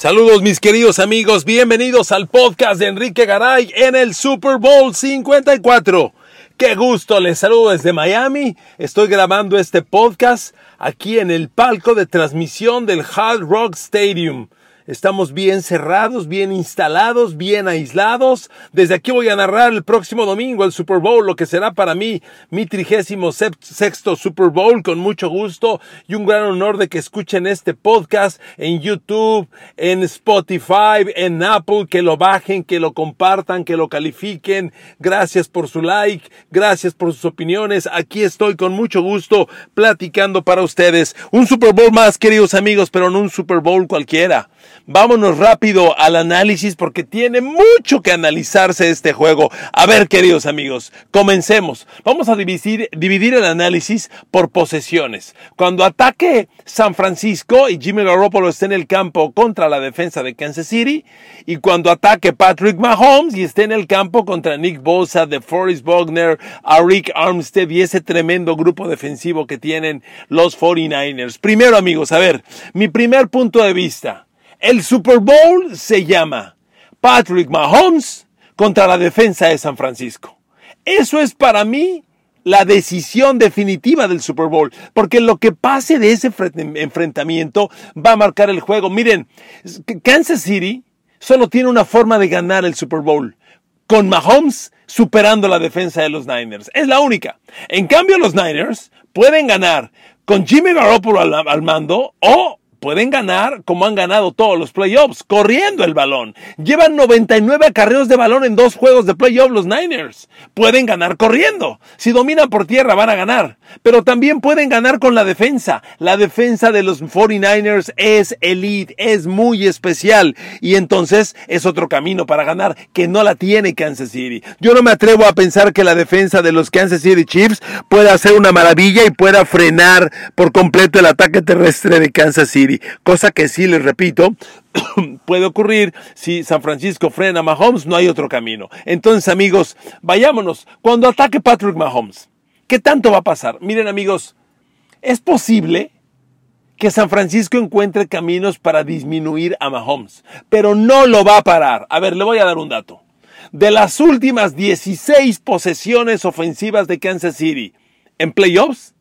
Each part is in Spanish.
Saludos mis queridos amigos, bienvenidos al podcast de Enrique Garay en el Super Bowl 54. Qué gusto, les saludo desde Miami. Estoy grabando este podcast aquí en el palco de transmisión del Hard Rock Stadium. Estamos bien cerrados, bien instalados, bien aislados. Desde aquí voy a narrar el próximo domingo el Super Bowl, lo que será para mí mi trigésimo sexto Super Bowl, con mucho gusto y un gran honor de que escuchen este podcast en YouTube, en Spotify, en Apple, que lo bajen, que lo compartan, que lo califiquen. Gracias por su like, gracias por sus opiniones. Aquí estoy con mucho gusto platicando para ustedes. Un Super Bowl más, queridos amigos, pero no un Super Bowl cualquiera. Vámonos rápido al análisis porque tiene mucho que analizarse este juego. A ver, queridos amigos, comencemos. Vamos a dividir, el análisis por posesiones. Cuando ataque San Francisco y Jimmy Garoppolo esté en el campo contra la defensa de Kansas City, y cuando ataque Patrick Mahomes y esté en el campo contra Nick Bosa, de Forrest Bogner, a Rick Armstead y ese tremendo grupo defensivo que tienen los 49ers. Primero, amigos, a ver, mi primer punto de vista. El Super Bowl se llama Patrick Mahomes contra la defensa de San Francisco. Eso es para mí la decisión definitiva del Super Bowl, porque lo que pase de ese enfrentamiento va a marcar el juego. Miren, Kansas City solo tiene una forma de ganar el Super Bowl, con Mahomes superando la defensa de los Niners. Es la única. En cambio, los Niners pueden ganar con Jimmy Garoppolo al, al mando o pueden ganar como han ganado todos los playoffs, corriendo el balón. Llevan 99 acarreos de balón en dos juegos de playoffs los Niners. Pueden ganar corriendo. Si dominan por tierra van a ganar. Pero también pueden ganar con la defensa. La defensa de los 49ers es elite, es muy especial. Y entonces es otro camino para ganar que no la tiene Kansas City. Yo no me atrevo a pensar que la defensa de los Kansas City Chiefs pueda ser una maravilla y pueda frenar por completo el ataque terrestre de Kansas City cosa que sí les repito, puede ocurrir si San Francisco frena a Mahomes, no hay otro camino. Entonces, amigos, vayámonos. Cuando ataque Patrick Mahomes, ¿qué tanto va a pasar? Miren, amigos, es posible que San Francisco encuentre caminos para disminuir a Mahomes, pero no lo va a parar. A ver, le voy a dar un dato. De las últimas 16 posesiones ofensivas de Kansas City en playoffs,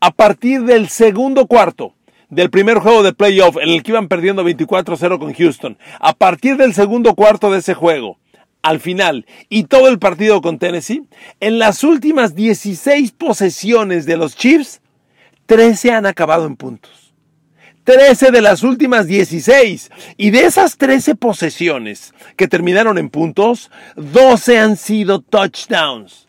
a partir del segundo cuarto, del primer juego de playoff en el que iban perdiendo 24-0 con Houston, a partir del segundo cuarto de ese juego, al final, y todo el partido con Tennessee, en las últimas 16 posesiones de los Chiefs, 13 han acabado en puntos. 13 de las últimas 16. Y de esas 13 posesiones que terminaron en puntos, 12 han sido touchdowns.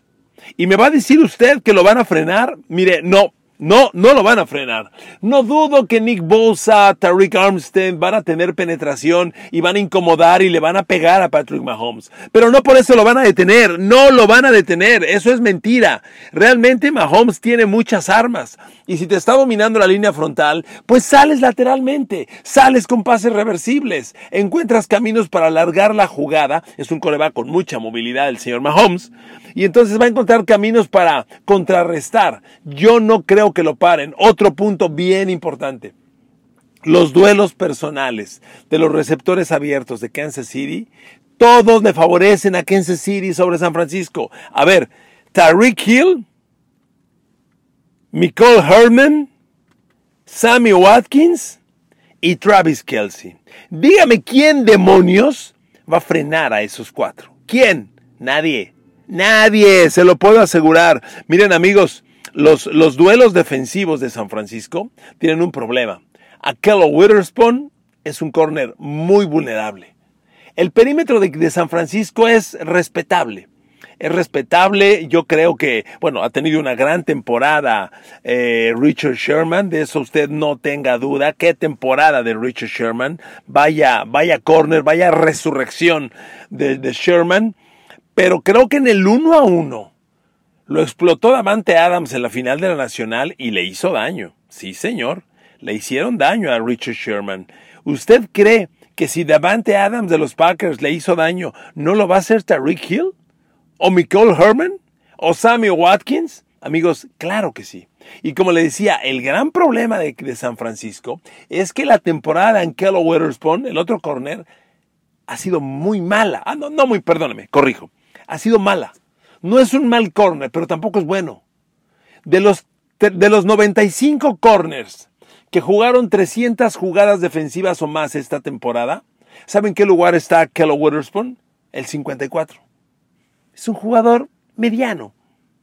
Y me va a decir usted que lo van a frenar. Mire, no, No, no lo van a frenar. No dudo que Nick Bosa, Tariq Armstead van a tener penetración y van a incomodar y le van a pegar a Patrick Mahomes. Pero no por eso lo van a detener. No lo van a detener. Eso es mentira. Realmente Mahomes tiene muchas armas. Y si te está dominando la línea frontal, pues sales lateralmente. Sales con pases reversibles. Encuentras caminos para alargar la jugada. Es un coreback con mucha movilidad el señor Mahomes. Y entonces va a encontrar caminos para contrarrestar. Yo no creo que lo paren. Otro punto bien importante. Los duelos personales de los receptores abiertos de Kansas City, todos le favorecen a Kansas City sobre San Francisco. A ver, Tariq Hill, Nicole Herman, Sammy Watkins y Travis Kelsey. Dígame quién demonios va a frenar a esos cuatro. ¿Quién? Nadie. Nadie, se lo puedo asegurar. Miren amigos, los, los duelos defensivos de San Francisco tienen un problema. Akello Witherspoon es un corner muy vulnerable. El perímetro de, San Francisco es respetable. Es respetable, yo creo que, bueno, ha tenido una gran temporada eh, Richard Sherman, de eso usted no tenga duda. Qué temporada de Richard Sherman. Vaya, vaya corner, vaya resurrección de, de Sherman. Pero creo que en el uno a uno, lo explotó Davante Adams en la final de la Nacional y le hizo daño. Sí, señor. Le hicieron daño a Richard Sherman. ¿Usted cree que si Davante Adams de los Packers le hizo daño, no lo va a hacer Tariq Hill? ¿O Michael Herman? ¿O Sammy Watkins? Amigos, claro que sí. Y como le decía, el gran problema de, San Francisco es que la temporada en Kello Witherspoon, el otro corner, ha sido muy mala. Ah, no, no muy, perdóneme, corrijo. Ha sido mala. No es un mal corner, pero tampoco es bueno. De los, de los 95 corners que jugaron 300 jugadas defensivas o más esta temporada, ¿saben qué lugar está Kello Witherspoon? El 54. Es un jugador mediano.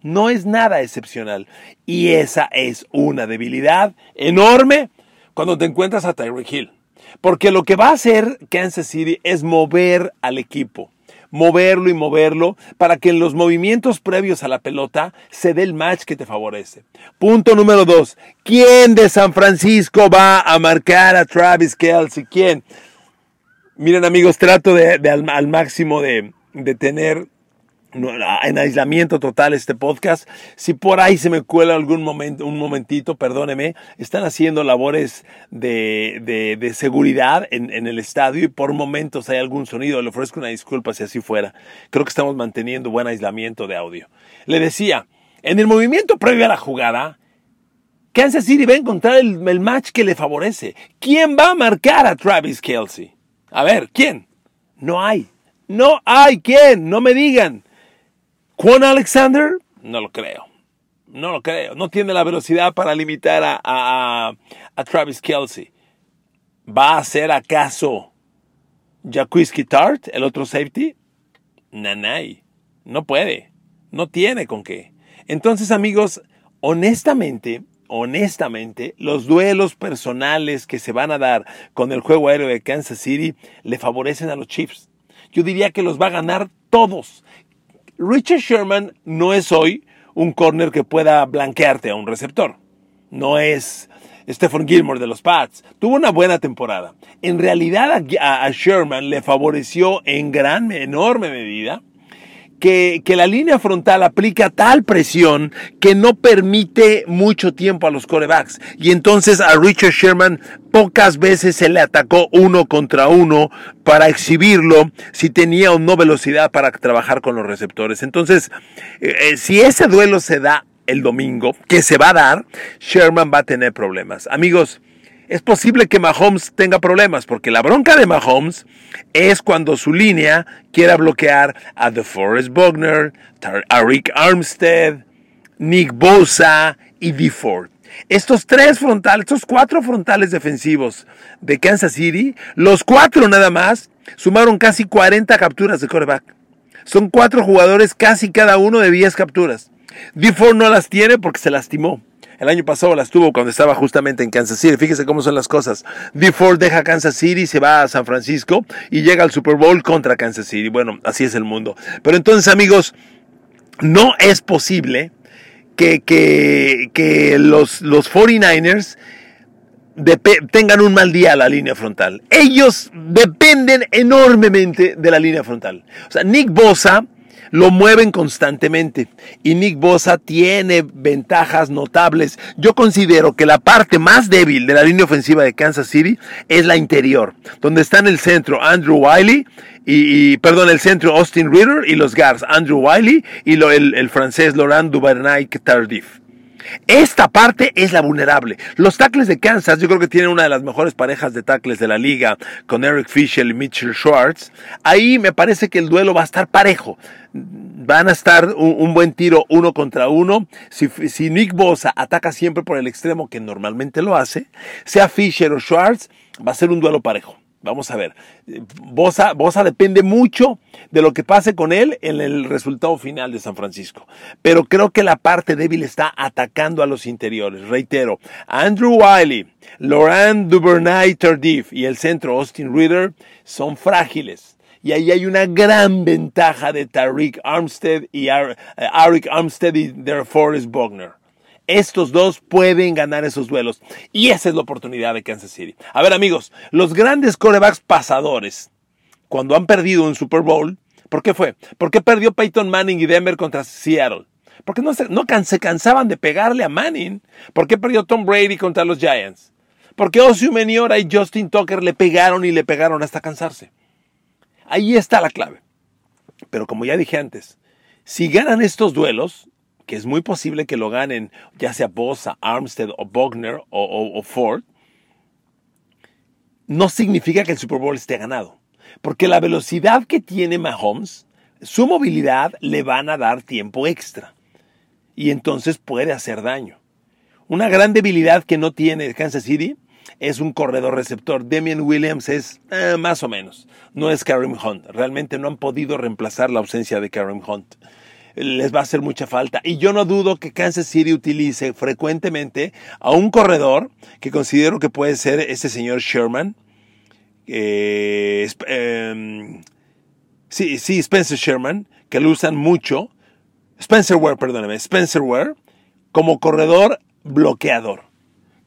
No es nada excepcional. Y esa es una debilidad enorme cuando te encuentras a Tyreek Hill. Porque lo que va a hacer Kansas City es mover al equipo moverlo y moverlo para que en los movimientos previos a la pelota se dé el match que te favorece. Punto número dos. ¿Quién de San Francisco va a marcar a Travis Kelsey? ¿Quién? Miren amigos, trato de, al, máximo de, de tener en aislamiento total este podcast. Si por ahí se me cuela algún momento, un momentito, perdóneme, están haciendo labores de, de, seguridad en, en, el estadio y por momentos hay algún sonido. Le ofrezco una disculpa si así fuera. Creo que estamos manteniendo buen aislamiento de audio. Le decía, en el movimiento previo a la jugada, Kansas City va a encontrar el, el match que le favorece. ¿Quién va a marcar a Travis Kelsey? A ver, ¿quién? No hay. No hay quién, no me digan. Juan Alexander, no lo creo. No lo creo. No tiene la velocidad para limitar a, a, Travis Kelsey. ¿Va a ser acaso Jacquisky Tart, el otro safety? Nanay. No puede. No tiene con qué. Entonces, amigos, honestamente, honestamente, los duelos personales que se van a dar con el juego aéreo de Kansas City le favorecen a los Chiefs. Yo diría que los va a ganar todos. Richard Sherman no es hoy un corner que pueda blanquearte a un receptor. No es Stephen Gilmore de los Pats. Tuvo una buena temporada. En realidad a, Sherman le favoreció en gran, enorme medida que, la línea frontal aplica tal presión que no permite mucho tiempo a los corebacks. Y entonces a Richard Sherman pocas veces se le atacó uno contra uno para exhibirlo si tenía o no velocidad para trabajar con los receptores. Entonces, eh, eh, si ese duelo se da el domingo, que se va a dar, Sherman va a tener problemas. Amigos, es posible que Mahomes tenga problemas, porque la bronca de Mahomes es cuando su línea quiera bloquear a DeForest Buckner, a Rick Armstead, Nick Bosa y DeFord. Estos tres frontales, estos cuatro frontales defensivos de Kansas City, los cuatro nada más, sumaron casi 40 capturas de quarterback. Son cuatro jugadores, casi cada uno de 10 capturas. DeFord no las tiene porque se lastimó. El año pasado las tuvo cuando estaba justamente en Kansas City. Fíjese cómo son las cosas. D4 deja Kansas City, se va a San Francisco y llega al Super Bowl contra Kansas City. Bueno, así es el mundo. Pero entonces, amigos, no es posible que, que, los, los 49ers tengan un mal día a la línea frontal. Ellos dependen enormemente de la línea frontal. O sea, Nick Bosa lo mueven constantemente y Nick Bosa tiene ventajas notables. Yo considero que la parte más débil de la línea ofensiva de Kansas City es la interior, donde está en el centro Andrew Wiley y, perdón, el centro Austin Ritter y los guards Andrew Wiley y el, el, francés Laurent Duvernay Tardif. Esta parte es la vulnerable. Los tackles de Kansas, yo creo que tienen una de las mejores parejas de tackles de la liga con Eric Fisher y Mitchell Schwartz. Ahí me parece que el duelo va a estar parejo. Van a estar un, buen tiro uno contra uno. Si, si Nick Bosa ataca siempre por el extremo que normalmente lo hace, sea Fisher o Schwartz, va a ser un duelo parejo. Vamos a ver. Bosa, Bosa, depende mucho de lo que pase con él en el resultado final de San Francisco. Pero creo que la parte débil está atacando a los interiores. Reitero, Andrew Wiley, Laurent Duvernay Tardif y el centro Austin Reader son frágiles. Y ahí hay una gran ventaja de Tariq Armstead y Eric eh, Armstead y Forrest Bogner. Estos dos pueden ganar esos duelos. Y esa es la oportunidad de Kansas City. A ver amigos, los grandes corebacks pasadores, cuando han perdido un Super Bowl, ¿por qué fue? ¿Por qué perdió Peyton Manning y Denver contra Seattle? Porque no, se, no se cansaban de pegarle a Manning. ¿Por qué perdió Tom Brady contra los Giants? Porque Osiu Meniora y Justin Tucker le pegaron y le pegaron hasta cansarse. Ahí está la clave. Pero como ya dije antes, si ganan estos duelos, que es muy posible que lo ganen ya sea Bosa, Armstead o Bogner o, Ford, no significa que el Super Bowl esté ganado. Porque la velocidad que tiene Mahomes, su movilidad le van a dar tiempo extra. Y entonces puede hacer daño. Una gran debilidad que no tiene Kansas City es un corredor receptor. Demian Williams es eh, más o menos. No es Kareem Hunt. Realmente no han podido reemplazar la ausencia de Kareem Hunt les va a hacer mucha falta. Y yo no dudo que Kansas City utilice frecuentemente a un corredor que considero que puede ser este señor Sherman. Eh, em, sí, sí, Spencer Sherman, que lo usan mucho. Spencer Ware, perdóname, Spencer Ware, como corredor bloqueador.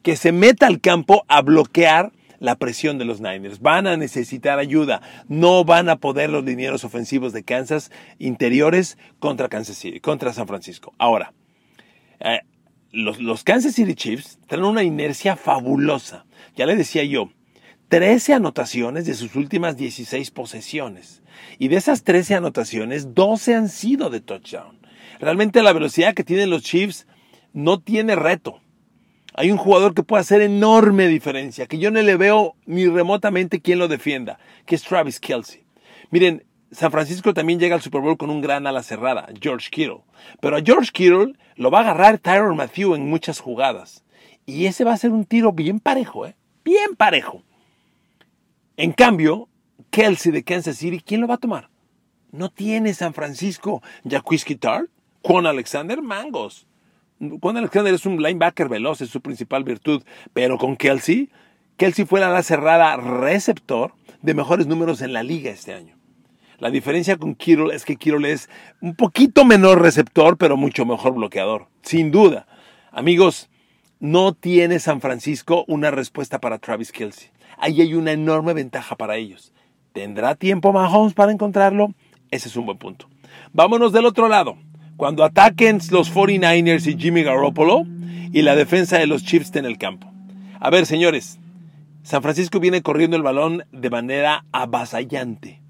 Que se meta al campo a bloquear la presión de los Niners. Van a necesitar ayuda. No van a poder los linieros ofensivos de Kansas interiores contra Kansas City, contra San Francisco. Ahora, eh, los, los Kansas City Chiefs traen una inercia fabulosa. Ya le decía yo, 13 anotaciones de sus últimas 16 posesiones. Y de esas 13 anotaciones, 12 han sido de touchdown. Realmente la velocidad que tienen los Chiefs no tiene reto hay un jugador que puede hacer enorme diferencia, que yo no le veo ni remotamente quien lo defienda, que es Travis Kelsey. Miren, San Francisco también llega al Super Bowl con un gran ala cerrada, George Kittle. Pero a George Kittle lo va a agarrar Tyron Matthew en muchas jugadas. Y ese va a ser un tiro bien parejo, ¿eh? Bien parejo. En cambio, Kelsey de Kansas City, ¿quién lo va a tomar? No tiene San Francisco Jacquisky Tart, Juan Alexander Mangos. Juan Alexander es un linebacker veloz, es su principal virtud, pero con Kelsey, Kelsey fue la cerrada receptor de mejores números en la liga este año. La diferencia con Kittle es que Kittle es un poquito menor receptor, pero mucho mejor bloqueador, sin duda. Amigos, no tiene San Francisco una respuesta para Travis Kelsey. Ahí hay una enorme ventaja para ellos. ¿Tendrá tiempo Mahomes para encontrarlo? Ese es un buen punto. Vámonos del otro lado cuando ataquen los 49ers y Jimmy Garoppolo y la defensa de los Chiefs en el campo. A ver, señores, San Francisco viene corriendo el balón de manera avasallante.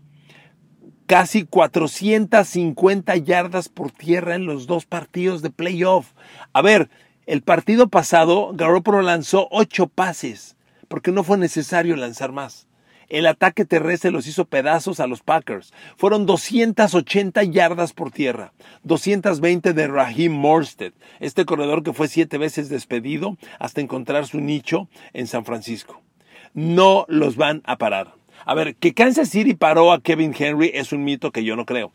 Casi 450 yardas por tierra en los dos partidos de playoff. A ver, el partido pasado Garoppolo lanzó 8 pases porque no fue necesario lanzar más. El ataque terrestre los hizo pedazos a los Packers. Fueron 280 yardas por tierra, 220 de Raheem Morstead, este corredor que fue siete veces despedido hasta encontrar su nicho en San Francisco. No los van a parar. A ver, que Kansas City paró a Kevin Henry es un mito que yo no creo.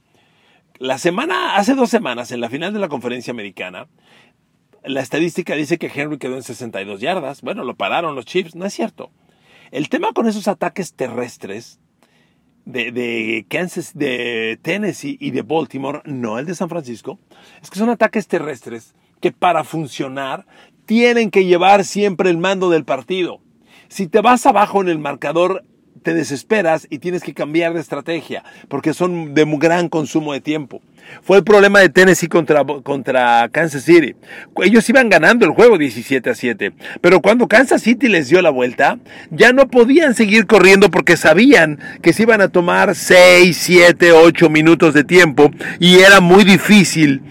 La semana, hace dos semanas, en la final de la conferencia americana, la estadística dice que Henry quedó en 62 yardas. Bueno, lo pararon los Chiefs, no es cierto. El tema con esos ataques terrestres de, Kansas, de Tennessee y de Baltimore, no el de San Francisco, es que son ataques terrestres que para funcionar tienen que llevar siempre el mando del partido. Si te vas abajo en el marcador, te desesperas y tienes que cambiar de estrategia, porque son de gran consumo de tiempo. Fue el problema de Tennessee contra, contra Kansas City. Ellos iban ganando el juego 17 a 7, pero cuando Kansas City les dio la vuelta, ya no podían seguir corriendo porque sabían que se iban a tomar 6, 7, 8 minutos de tiempo y era muy difícil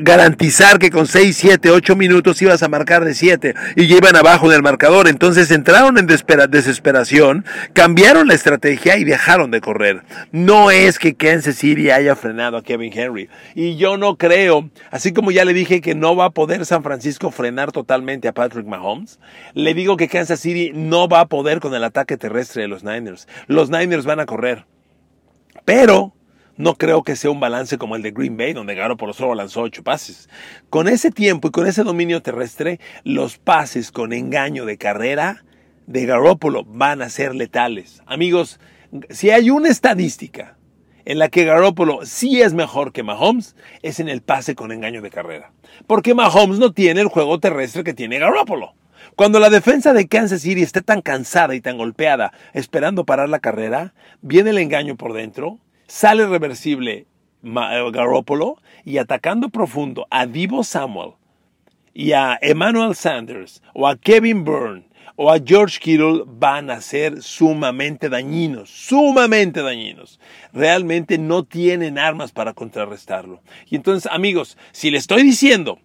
garantizar que con 6, 7, 8 minutos ibas a marcar de 7 y ya iban abajo del marcador. Entonces entraron en desesperación, cambiaron la estrategia y dejaron de correr. No es que Kansas City haya frenado a Kevin Henry. Y yo no creo, así como ya le dije que no va a poder San Francisco frenar totalmente a Patrick Mahomes, le digo que Kansas City no va a poder con el ataque terrestre de los Niners. Los Niners van a correr. Pero no creo que sea un balance como el de Green Bay, donde por solo lanzó ocho pases. Con ese tiempo y con ese dominio terrestre, los pases con engaño de carrera de Garoppolo van a ser letales. Amigos, si hay una estadística en la que Garoppolo sí es mejor que Mahomes es en el pase con engaño de carrera. Porque Mahomes no tiene el juego terrestre que tiene Garoppolo. Cuando la defensa de Kansas City esté tan cansada y tan golpeada esperando parar la carrera, viene el engaño por dentro, sale reversible eh, Garoppolo y atacando profundo a Divo Samuel y a Emmanuel Sanders o a Kevin Byrne o a George Kittle van a ser sumamente dañinos, sumamente dañinos. Realmente no tienen armas para contrarrestarlo. Y entonces, amigos, si le estoy diciendo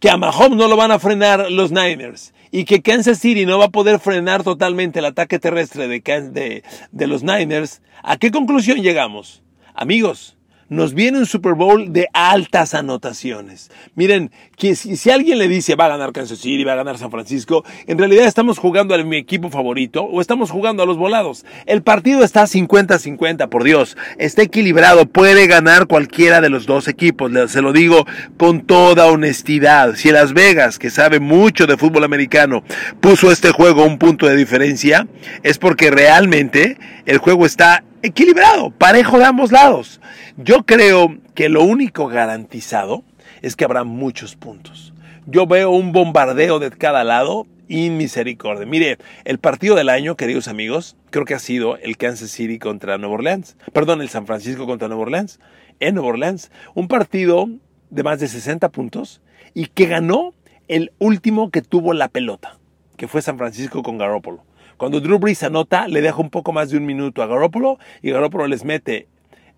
que a Mahomes no lo van a frenar los Niners y que Kansas City no va a poder frenar totalmente el ataque terrestre de, de, de los Niners, ¿a qué conclusión llegamos? Amigos, nos viene un Super Bowl de altas anotaciones. Miren, que si, alguien le dice va a ganar Kansas City, va a ganar San Francisco, en realidad estamos jugando a mi equipo favorito o estamos jugando a los volados. El partido está 50-50, por Dios. Está equilibrado, puede ganar cualquiera de los dos equipos. Se lo digo con toda honestidad. Si Las Vegas, que sabe mucho de fútbol americano, puso este juego un punto de diferencia, es porque realmente el juego está equilibrado, parejo de ambos lados. Yo creo que lo único garantizado es que habrá muchos puntos. Yo veo un bombardeo de cada lado y misericordia. Mire, el partido del año, queridos amigos, creo que ha sido el Kansas City contra Nueva Orleans. Perdón, el San Francisco contra Nueva Orleans. En Nueva Orleans. Un partido de más de 60 puntos y que ganó el último que tuvo la pelota, que fue San Francisco con Garoppolo. Cuando Drew Brees anota, le deja un poco más de un minuto a Garoppolo y Garoppolo les mete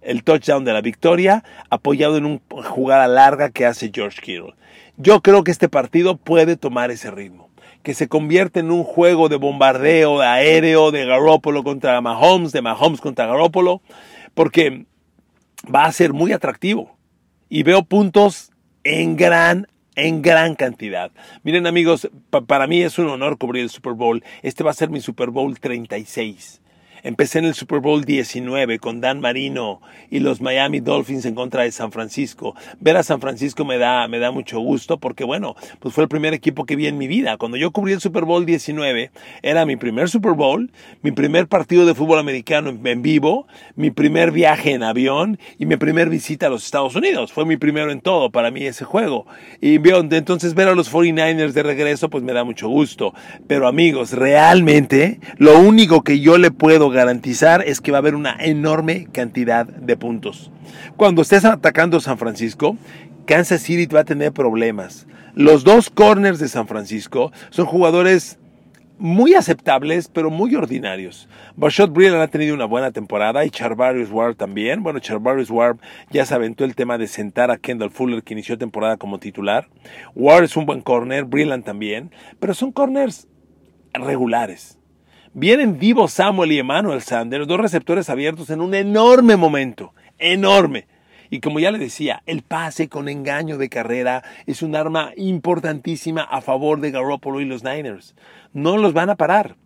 el touchdown de la victoria, apoyado en una jugada larga que hace George Kittle. Yo creo que este partido puede tomar ese ritmo, que se convierte en un juego de bombardeo de aéreo de Garoppolo contra Mahomes, de Mahomes contra Garoppolo, porque va a ser muy atractivo. Y veo puntos en gran en gran cantidad. Miren amigos, para mí es un honor cubrir el Super Bowl. Este va a ser mi Super Bowl 36. Empecé en el Super Bowl 19 con Dan Marino y los Miami Dolphins en contra de San Francisco. Ver a San Francisco me da, me da mucho gusto porque, bueno, pues fue el primer equipo que vi en mi vida. Cuando yo cubrí el Super Bowl 19, era mi primer Super Bowl, mi primer partido de fútbol americano en vivo, mi primer viaje en avión y mi primer visita a los Estados Unidos. Fue mi primero en todo para mí ese juego. Y entonces ver a los 49ers de regreso, pues me da mucho gusto. Pero amigos, realmente lo único que yo le puedo garantizar es que va a haber una enorme cantidad de puntos. Cuando estés atacando San Francisco, Kansas City va a tener problemas. Los dos corners de San Francisco son jugadores muy aceptables, pero muy ordinarios. Bashot Breeland ha tenido una buena temporada y Charvarius Ward también. Bueno, Charvarius Ward ya se aventó el tema de sentar a Kendall Fuller, que inició temporada como titular. Ward es un buen corner, Breeland también, pero son corners regulares. Vienen Divo Samuel y Emmanuel Sanders, dos receptores abiertos en un enorme momento, enorme. Y como ya le decía, el pase con engaño de carrera es un arma importantísima a favor de Garoppolo y los Niners. No los van a parar.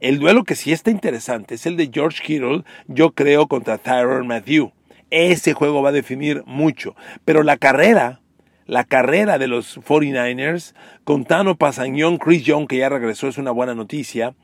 El duelo que sí está interesante es el de George Kittle, yo creo, contra Tyron Matthew. Ese juego va a definir mucho. Pero la carrera, la carrera de los 49ers, con Tano Pasañón, Chris Young, que ya regresó, es una buena noticia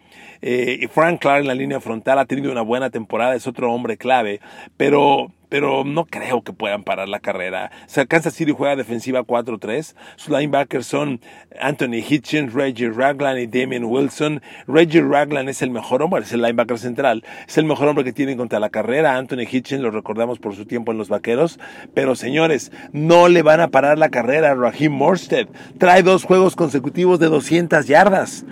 Eh, Frank Clark en la línea frontal ha tenido una buena temporada, es otro hombre clave, pero pero no creo que puedan parar la carrera. O sea, Kansas City juega defensiva 4-3. Sus linebackers son Anthony Hitchens, Reggie Ragland y Damien Wilson. Reggie Ragland es el mejor hombre, es el linebacker central. Es el mejor hombre que tienen contra la carrera. Anthony Hitchens lo recordamos por su tiempo en los vaqueros. Pero señores, no le van a parar la carrera a Raheem Morstead. Trae dos juegos consecutivos de 200 yardas.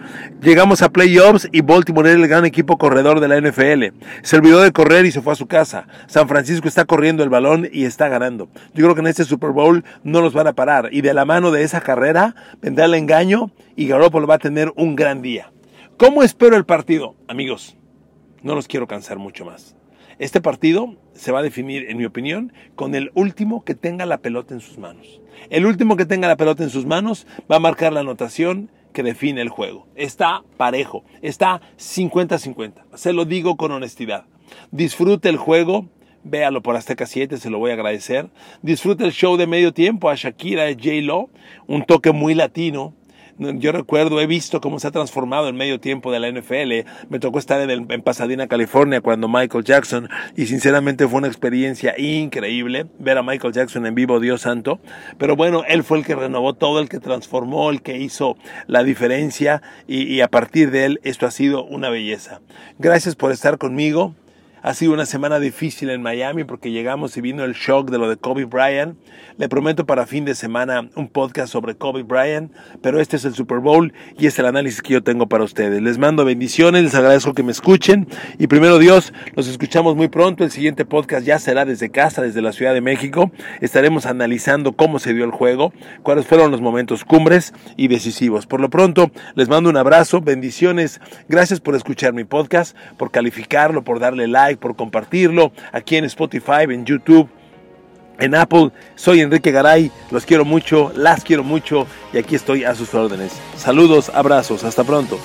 Llegamos a playoffs y Baltimore era el gran equipo corredor de la NFL. Se olvidó de correr y se fue a su casa. San Francisco está corriendo el balón y está ganando. Yo creo que en este Super Bowl no los van a parar. Y de la mano de esa carrera vendrá el engaño y Garoppolo va a tener un gran día. ¿Cómo espero el partido? Amigos, no los quiero cansar mucho más. Este partido se va a definir, en mi opinión, con el último que tenga la pelota en sus manos. El último que tenga la pelota en sus manos va a marcar la anotación que define el juego. Está parejo, está 50-50. Se lo digo con honestidad. Disfrute el juego, véalo por Azteca 7, se lo voy a agradecer. Disfruta el show de medio tiempo a Shakira y J-Lo, un toque muy latino. Yo recuerdo, he visto cómo se ha transformado el medio tiempo de la NFL. Me tocó estar en, en, Pasadena, California, cuando Michael Jackson, y sinceramente fue una experiencia increíble ver a Michael Jackson en vivo, Dios santo. Pero bueno, él fue el que renovó todo, el que transformó, el que hizo la diferencia, y, y a partir de él esto ha sido una belleza. Gracias por estar conmigo. Ha sido una semana difícil en Miami porque llegamos y vino el shock de lo de Kobe Bryant. Le prometo para fin de semana un podcast sobre Kobe Bryant, pero este es el Super Bowl y es el análisis que yo tengo para ustedes. Les mando bendiciones, les agradezco que me escuchen y primero Dios, los escuchamos muy pronto. El siguiente podcast ya será desde casa, desde la Ciudad de México. Estaremos analizando cómo se dio el juego, cuáles fueron los momentos cumbres y decisivos. Por lo pronto, les mando un abrazo, bendiciones. Gracias por escuchar mi podcast, por calificarlo, por darle por compartirlo aquí en Spotify, en YouTube, en Apple. Soy Enrique Garay, los quiero mucho, las quiero mucho y aquí estoy a sus órdenes. Saludos, abrazos, hasta pronto.